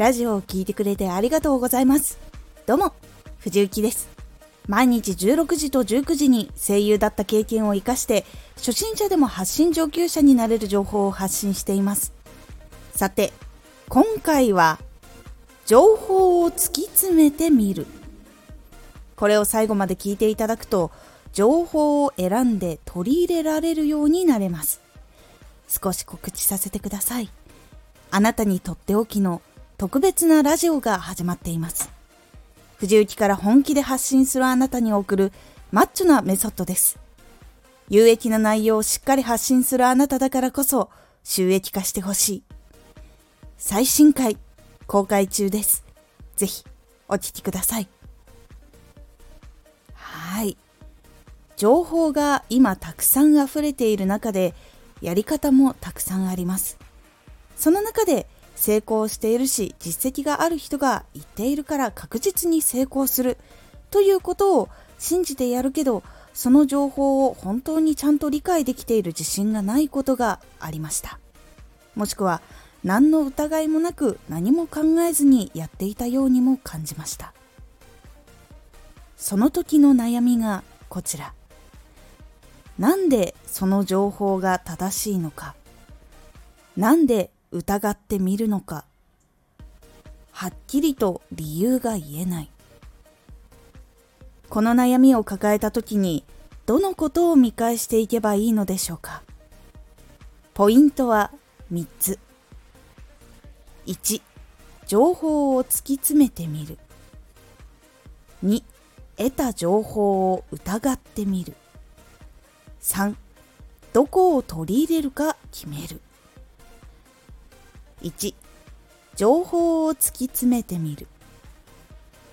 ラジオを聴いてくれてありがとうございます。どうも、藤幸です。毎日16時と19時に声優だった経験を活かして、初心者でも発信上級者になれる情報を発信しています。さて、今回は、情報を突き詰めてみる。これを最後まで聞いていただくと、情報を選んで取り入れられるようになれます。少し告知させてください。あなたにとっておきの特別なラジオが始まっています。藤雪から本気で発信するあなたに送るマッチョなメソッドです。有益な内容をしっかり発信するあなただからこそ収益化してほしい。最新回公開中です。ぜひお聴きください。はい。情報が今たくさん溢れている中でやり方もたくさんあります。その中で成功しているし実績がある人が言っているから確実に成功する。ということを信じてやるけどその情報を本当にちゃんと理解できている自信がないことがありました。もしくは何の疑いもなく何も考えずにやっていたようにも感じました。その時の悩みがこちら。なんでその情報が正しいのか。なんで疑ってみるのか。はっきりと理由が言えない。この悩みを抱えた時にどのことを見返していけばいいのでしょうか。ポイントは3つ。1情報を突き詰めてみる。2得た情報を疑ってみる。3どこを取り入れるか決める。1情報を突き詰めてみる。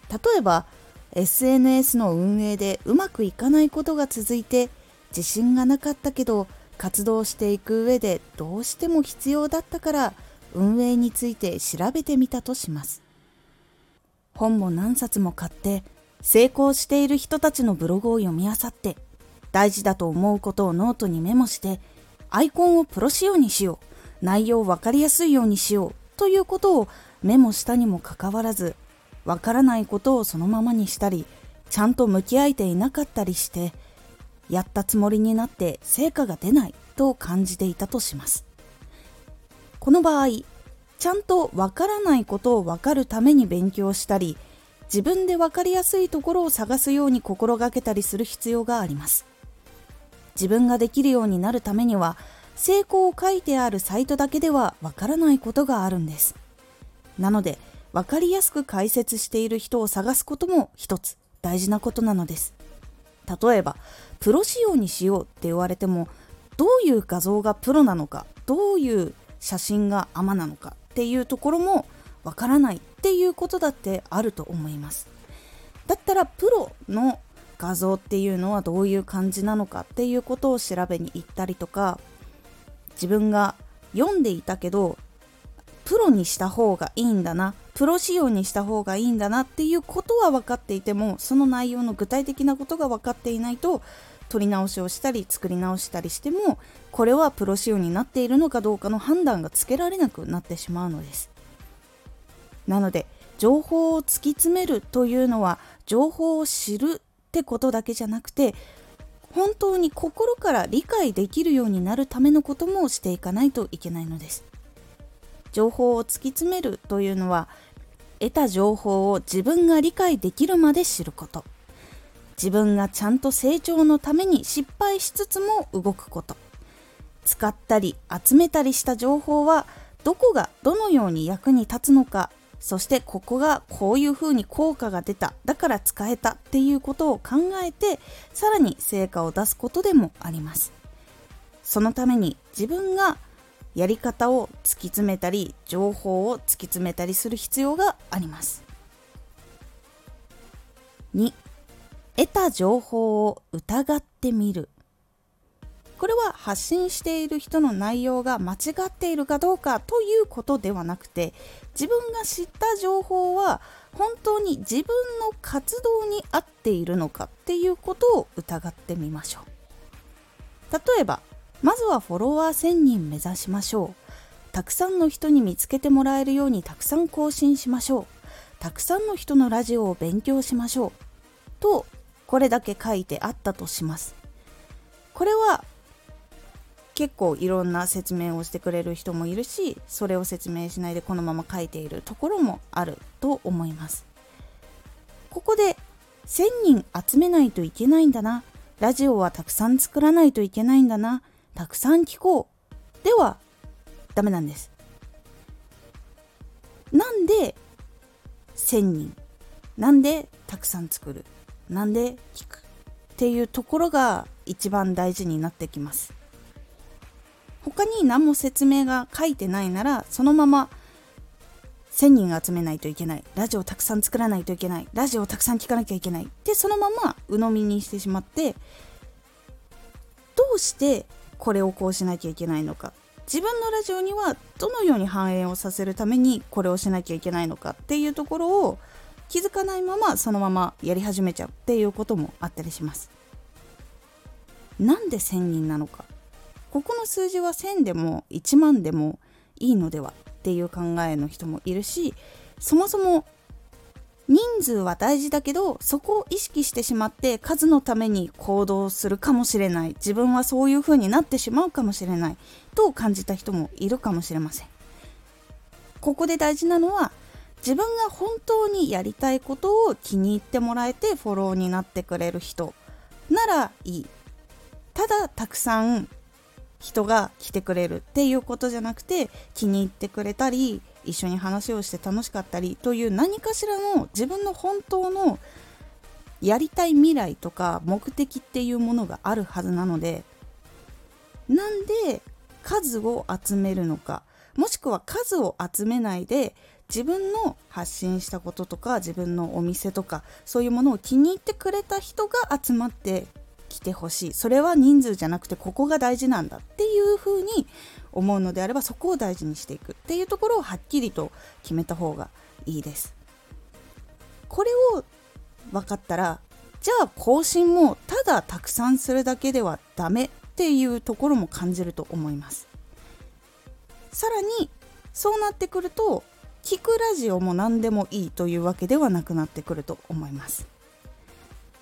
例えば SNS の運営でうまくいかないことが続いて自信がなかったけど活動していく上でどうしても必要だったから運営について調べてみたとします。本も何冊も買って成功している人たちのブログを読み漁って大事だと思うことをノートにメモしてアイコンをプロ仕様にしよう。内容を分かりやすいようにしようということをメモしたにもかかわらずわからないことをそのままにしたりちゃんと向き合えていなかったりしてやったつもりになって成果が出ないと感じていたとします。この場合ちゃんとわからないことをわかるために勉強したり自分でわかりやすいところを探すように心がけたりする必要があります。自分ができるようになるためには成功を書いてあるサイトだけではわからないことがあるんです。なので、わかりやすく解説している人を探すことも一つ大事なことなのです。例えば、プロ仕様にしようって言われても、どういう画像がプロなのか、どういう写真がアマなのかっていうところもわからないっていうことだってあると思います。だったらプロの画像っていうのはどういう感じなのかっていうことを調べに行ったりとか自分が読んでいたけどプロにした方がいいんだなプロ仕様にした方がいいんだなっていうことは分かっていてもその内容の具体的なことが分かっていないと取り直しをしたり作り直したりしてもこれはプロ仕様になっているのかどうかの判断がつけられなくなってしまうのです。なので情報を突き詰めるというのは情報を知るってことだけじゃなくて本当に心から理解できるようになるためのこともしていかないといけないのです。情報を突き詰めるというのは得た情報を自分が理解できるまで知ること。自分がちゃんと成長のために失敗しつつも動くこと。使ったり集めたりした情報はどこがどのように役に立つのかそしてここがこういうふうに効果が出た。だから使えたっていうことを考えてさらに成果を出すことでもあります。そのために自分がやり方を突き詰めたり情報を突き詰めたりする必要があります。2得た情報を疑ってみる。これは発信している人の内容が間違っているかどうかということではなくて自分が知った情報は本当に自分の活動に合っているのかっていうことを疑ってみましょう。例えばまずはフォロワー1000人目指しましょう。たくさんの人に見つけてもらえるようにたくさん更新しましょう。たくさんの人のラジオを勉強しましょう。とこれだけ書いてあったとします。これは結構いろんな説明をしてくれる人もいるしそれを説明しないでこのまま書いているところもあると思います。ここで1000人集めないといけないんだな。ラジオはたくさん作らないといけないんだな。たくさん聞こう。ではダメなんです。なんで1000人？なんでたくさん作る？なんで聞く？っていうところが一番大事になってきます。他に何も説明が書いてないならそのまま1000人集めないといけない。ラジオをたくさん作らないといけない。ラジオをたくさん聞かなきゃいけない。でそのまま鵜呑みにしてしまってどうしてこれをこうしなきゃいけないのか。自分のラジオにはどのように反映をさせるためにこれをしなきゃいけないのか。っていうところを気づかないままそのままやり始めちゃうっていうこともあったりします。なんで1000人なのか。ここの数字は1000でも1万でもいいのではっていう考えの人もいるしそもそも人数は大事だけどそこを意識してしまって数のために行動するかもしれない。自分はそういう風になってしまうかもしれない。と感じた人もいるかもしれません。ここで大事なのは自分が本当にやりたいことを気に入ってもらえてフォローになってくれる人ならいい。ただたくさん人が来てくれるっていうことじゃなくて気に入ってくれたり一緒に話をして楽しかったりという何かしらの自分の本当のやりたい未来とか目的っていうものがあるはずなのでなんで数を集めるのかもしくは数を集めないで自分の発信したこととか自分のお店とかそういうものを気に入ってくれた人が集まって来てほしい。それは人数じゃなくてここが大事なんだっていうふうに思うのであればそこを大事にしていくっていうところをはっきりと決めた方がいいです。これを分かったらじゃあ更新もただたくさんするだけではダメっていうところも感じると思います。さらにそうなってくると聞くラジオも何でもいいというわけではなくなってくると思います。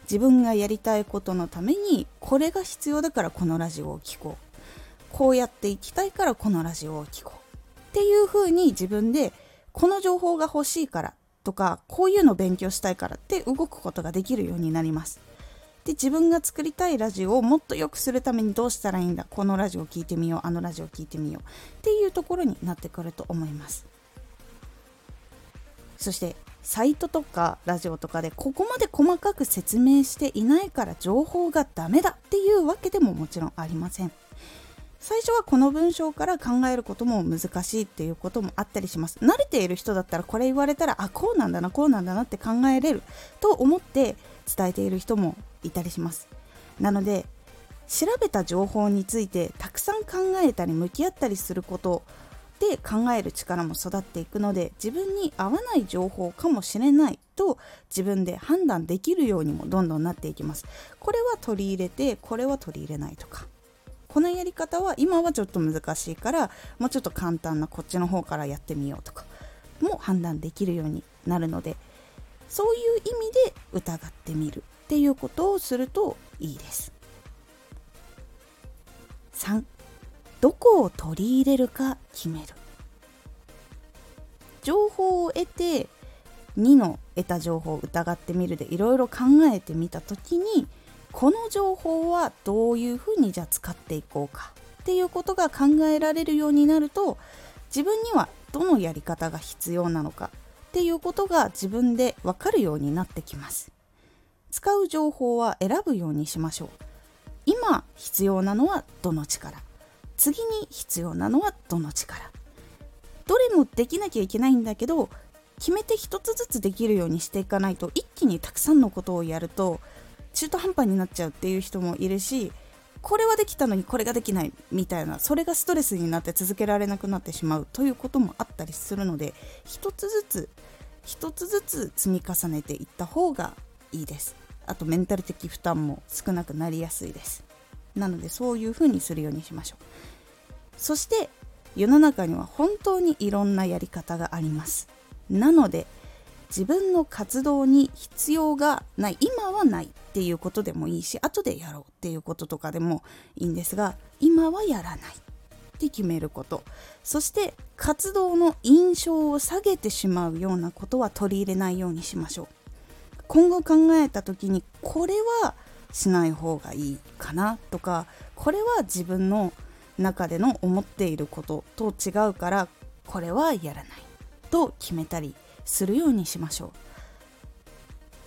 自分がやりたいことのためにこれが必要だからこのラジオを聴こう。こうやっていきたいからこのラジオを聴こう。っていう風に自分でこの情報が欲しいからとかこういうの勉強したいからって動くことができるようになります。で自分が作りたいラジオをもっと良くするためにどうしたらいいんだ？このラジオを聴いてみよう。あのラジオを聴いてみよう。っていうところになってくると思います。そしてサイトとかラジオとかでここまで細かく説明していないから情報がダメだっていうわけでももちろんありません。最初はこの文章から考えることも難しいっていうこともあったりします。慣れている人だったらこれ言われたらあこうなんだなこうなんだなって考えれると思って伝えている人もいたりします。なので調べた情報についてたくさん考えたり向き合ったりすることで考える力も育っていくので自分に合わない情報かもしれないと自分で判断できるようにもどんどんなっていきます。これは取り入れてこれは取り入れないとか。このやり方は今はちょっと難しいからもうちょっと簡単なこっちの方からやってみようとかも判断できるようになるのでそういう意味で疑ってみるっていうことをするといいです。3どこを取り入れるか決める。情報を得て2の得た情報を疑ってみるでいろいろ考えてみた時にこの情報はどういうふうにじゃあ使っていこうかっていうことが考えられるようになると自分にはどのやり方が必要なのかっていうことが自分で分かるようになってきます。使う情報は選ぶようにしましょう。今必要なのはどの力。次に必要なのはどの力。どれもできなきゃいけないんだけど決めて一つずつできるようにしていかないと一気にたくさんのことをやると中途半端になっちゃうっていう人もいるしこれはできたのにこれができないみたいなそれがストレスになって続けられなくなってしまうということもあったりするので一つずつ一つずつ積み重ねていった方がいいです。あとメンタル的負担も少なくなりやすいです。なのでそういう風にするようにしましょう。そして世の中には本当にいろんなやり方があります。なので自分の活動に必要がない今はないっていうことでもいいし後でやろうっていうこととかでもいいんですが今はやらないって決めること。そして活動の印象を下げてしまうようなことは取り入れないようにしましょう。今後考えた時にこれはしない方がいいかなとかこれは自分の中での思っていることと違うからこれはやらない。と決めたりするようにしましょ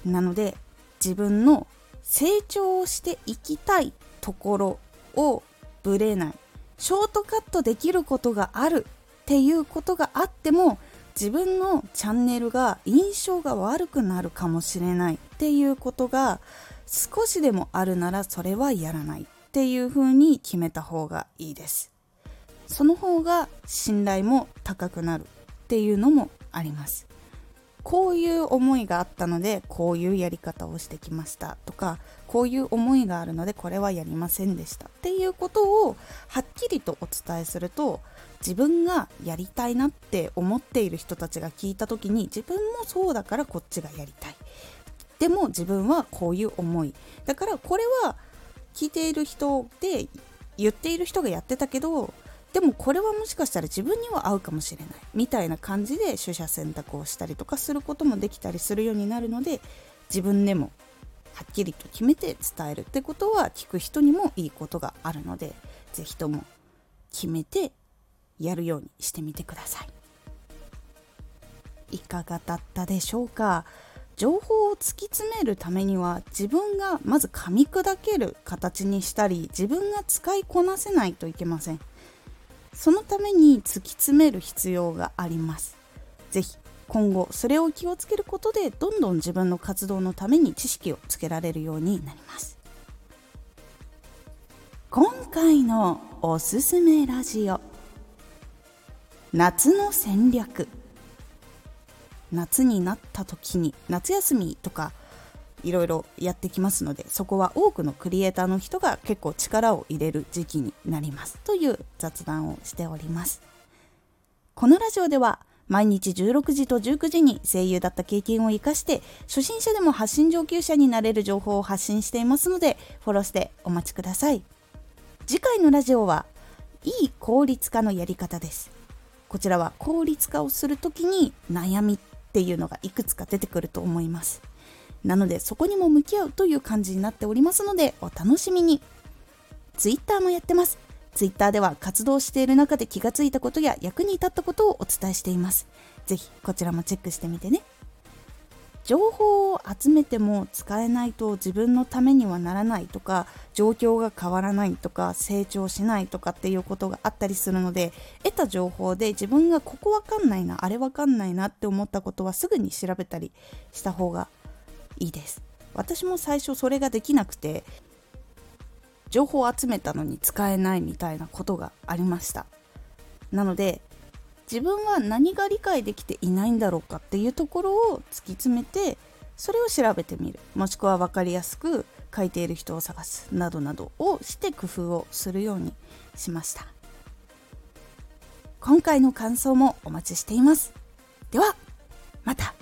う。なので自分の成長をしていきたいところをぶれない。ショートカットできることがあるっていうことがあっても自分のチャンネルが印象が悪くなるかもしれない。っていうことが少しでもあるならそれはやらないっていうふうに決めた方がいいです。その方が信頼も高くなるっていうのもあります。こういう思いがあったのでこういうやり方をしてきましたとかこういう思いがあるのでこれはやりませんでしたっていうことをはっきりとお伝えすると自分がやりたいなって思っている人たちが聞いた時に自分もそうだからこっちがやりたい。でも自分はこういう思い。だからこれは聞いている人で言っている人がやってたけどでもこれはもしかしたら自分には合うかもしれない。みたいな感じで取捨選択をしたりとかすることもできたりするようになるので自分でもはっきりと決めて伝えるってことは聞く人にもいいことがあるので是非とも決めてやるようにしてみてください。いかがだったでしょうか？情報を突き詰めるためには自分がまず噛み砕ける形にしたり自分が使いこなせないといけません。そのために突き詰める必要があります。是非今後それを気をつけることでどんどん自分の活動のために知識をつけられるようになります。今回のおすすめラジオ。夏の戦略。夏になった時に夏休みとかいろいろやってきますのでそこは多くのクリエイターの人が結構力を入れる時期になります。という雑談をしております。このラジオでは毎日16時と19時に声優だった経験を生かして初心者でも発信上級者になれる情報を発信していますのでフォローしてお待ちください。次回のラジオはいい効率化のやり方です。こちらは効率化をする時に悩みっていうのがいくつか出てくると思います。なのでそこにも向き合うという感じになっておりますのでお楽しみに。Twitter もやってます。Twitter では活動している中で気がついたことや役に立ったことをお伝えしています。是非こちらもチェックしてみてね。情報を集めても使えないと自分のためにはならないとか状況が変わらないとか成長しないとかっていうことがあったりするので得た情報で自分がここわかんないなあれわかんないなって思ったことはすぐに調べたりした方がいいです。私も最初それができなくて情報を集めたのに使えないみたいなことがありました。なので自分は何が理解できていないんだろうかっていうところを突き詰めてそれを調べてみる。もしくは分かりやすく書いている人を探すなどなどをして工夫をするようにしました。今回の感想もお待ちしています。ではまた。